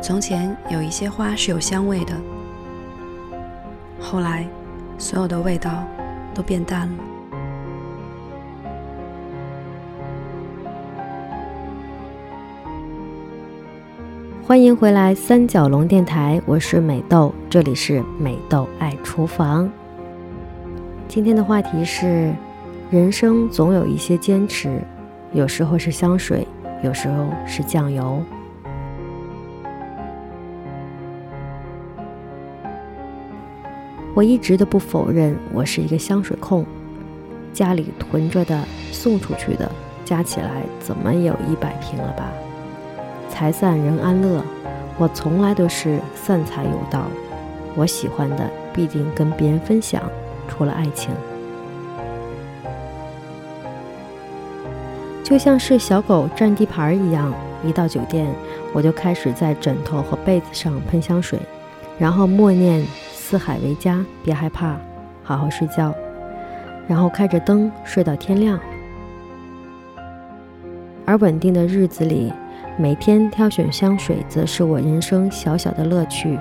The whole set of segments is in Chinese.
从前有一些花是有香味的，后来所有的味道都变淡了。欢迎回来三角龙电台，我是美豆，这里是美豆爱厨房。今天的话题是：人生总有一些坚持，有时候是香水，有时候是酱油。我一直都不否认我是一个香水控，家里囤着的、送出去的，加起来怎么也有一百瓶了吧。财散人安乐，我从来都是散财有道。我喜欢的必定跟别人分享，除了爱情。就像是小狗占地盘一样，一到酒店，我就开始在枕头和被子上喷香水，然后默念“四海为家，别害怕，好好睡觉”，然后开着灯睡到天亮。而稳定的日子里，每天挑选香水，则是我人生小小的乐趣。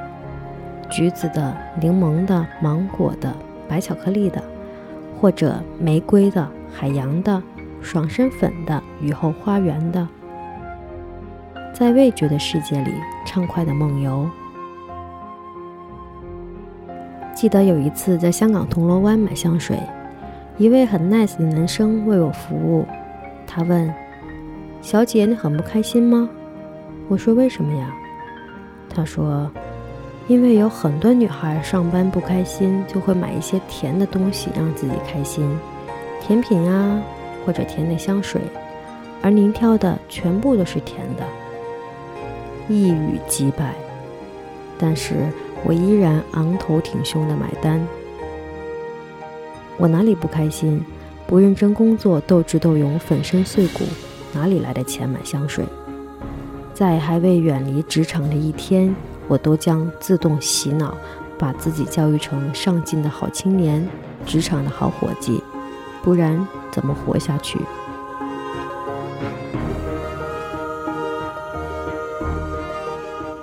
橘子的、柠檬的、芒果的、白巧克力的，或者玫瑰的、海洋的、爽身粉的、雨后花园的，在味觉的世界里畅快的梦游。记得有一次在香港铜锣湾买香水，一位很 nice 的男生为我服务，他问。小姐，你很不开心吗？我说为什么呀？他说，因为有很多女孩上班不开心，就会买一些甜的东西让自己开心，甜品啊，或者甜的香水，而您挑的全部都是甜的，一语几百。但是我依然昂头挺胸的买单。我哪里不开心？不认真工作，斗智斗勇，粉身碎骨。哪里来的钱买香水？在还未远离职场的一天，我都将自动洗脑，把自己教育成上进的好青年，职场的好伙计，不然怎么活下去？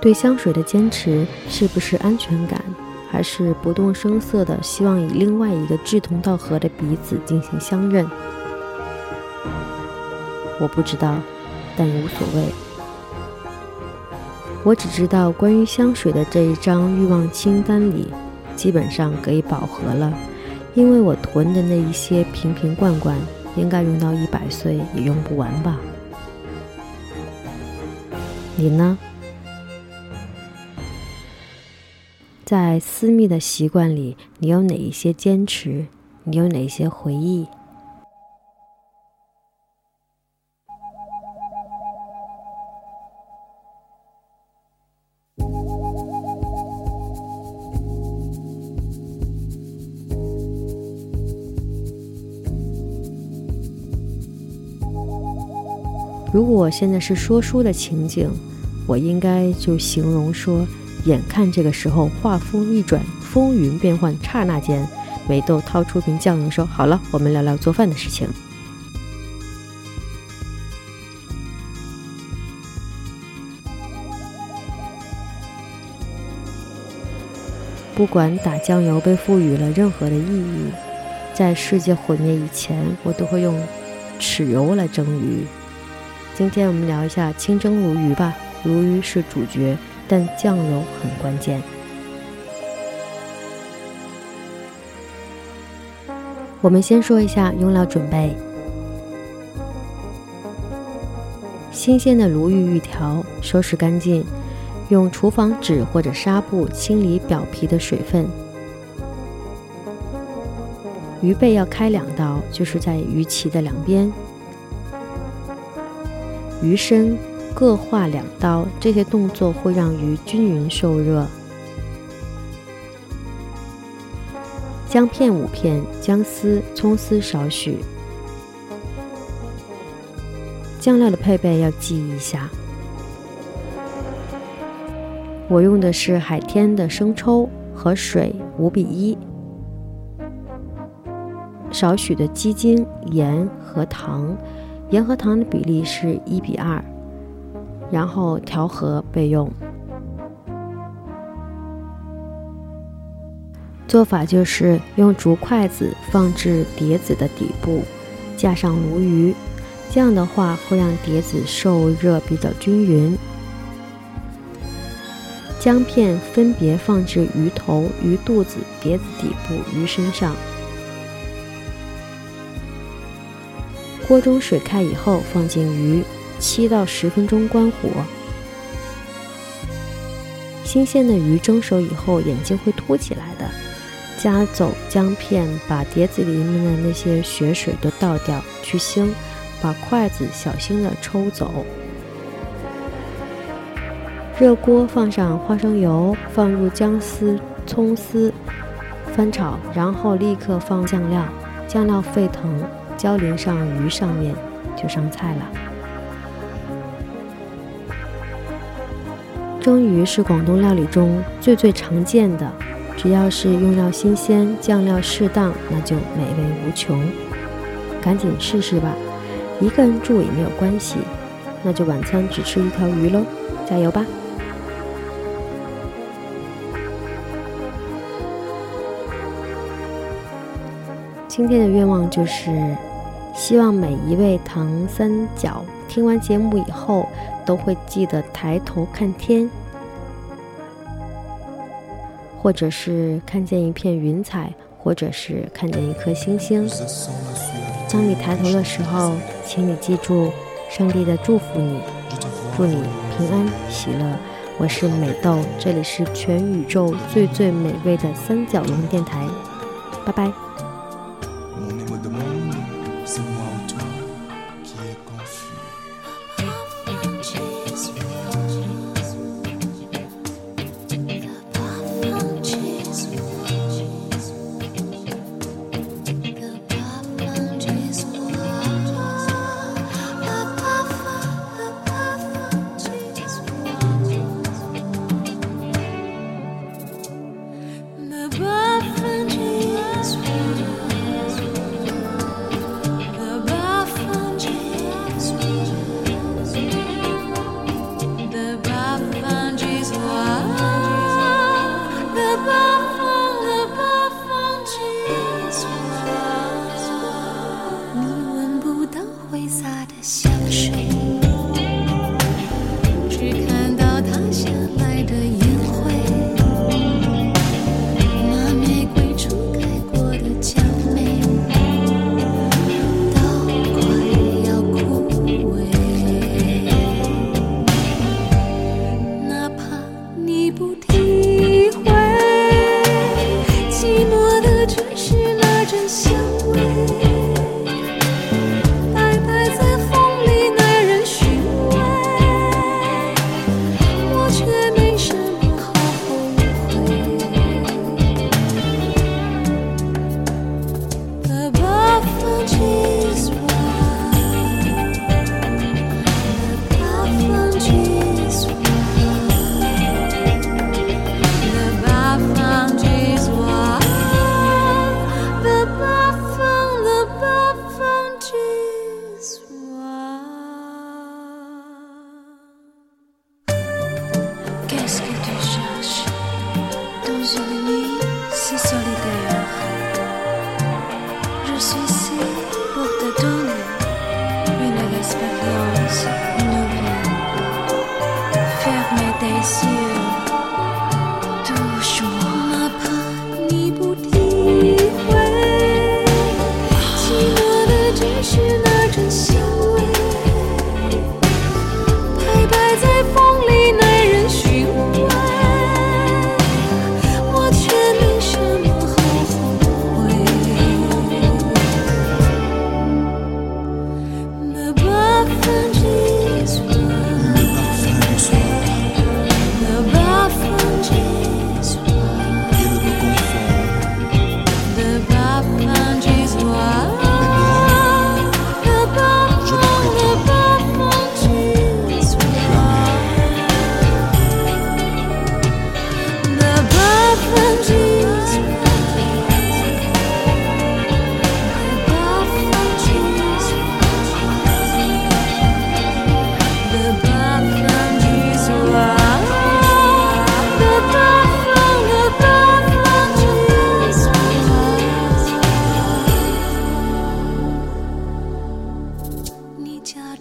对香水的坚持，是不是安全感，还是不动声色的希望与另外一个志同道合的彼此进行相认？我不知道，但无所谓。我只知道，关于香水的这一张欲望清单里，基本上可以饱和了，因为我囤的那一些瓶瓶罐罐，应该用到一百岁也用不完吧？你呢？在私密的习惯里，你有哪一些坚持？你有哪些回忆？如果现在是说书的情景，我应该就形容说：眼看这个时候画风一转，风云变幻，刹那间，美豆掏出瓶酱油，说：“好了，我们聊聊做饭的事情。”不管打酱油被赋予了任何的意义，在世界毁灭以前，我都会用豉油来蒸鱼。今天我们聊一下清蒸鲈鱼吧。鲈鱼是主角，但酱油很关键。我们先说一下用料准备：新鲜的鲈鱼鱼条，收拾干净，用厨房纸或者纱布清理表皮的水分。鱼背要开两刀，就是在鱼鳍的两边。鱼身各划两刀，这些动作会让鱼均匀受热。姜片五片，姜丝、葱丝少许。酱料的配备要记一下，我用的是海天的生抽和水五比一，少许的鸡精、盐和糖。盐和糖的比例是一比二，然后调和备用。做法就是用竹筷子放置碟子的底部架上鲈鱼。这样的话会让碟子受热比较均匀。姜片分别放置鱼头鱼肚子碟子底部鱼身上。锅中水开以后放进鱼。七到十分钟关火。新鲜的鱼蒸熟以后，眼睛会凸起来的。夹走姜片，把碟子里面的那些血水都倒掉，去腥。把筷子小心的抽走。热锅放上花生油，放入姜丝、葱丝，翻炒，然后立刻放酱料，酱料沸腾。浇淋上鱼上面，就上菜了。蒸鱼是广东料理中最最常见的，只要是用料新鲜，酱料适当，那就美味无穷。赶紧试试吧，一个人住也没有关系，那就晚餐只吃一条鱼喽，加油吧！今天的愿望就是。希望每一位唐三角听完节目以后，都会记得抬头看天，或者是看见一片云彩，或者是看见一颗星星。当你抬头的时候，请你记住上帝的祝福，你祝你平安喜乐。我是美豆，这里是全宇宙最最美味的三角龙电台，拜拜。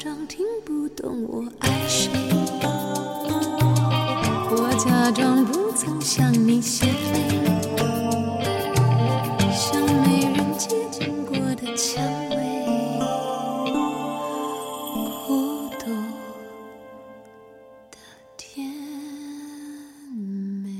装听不懂我爱谁我假装不曾向你斜眉像没人接近过的蔷薇孤独的甜美。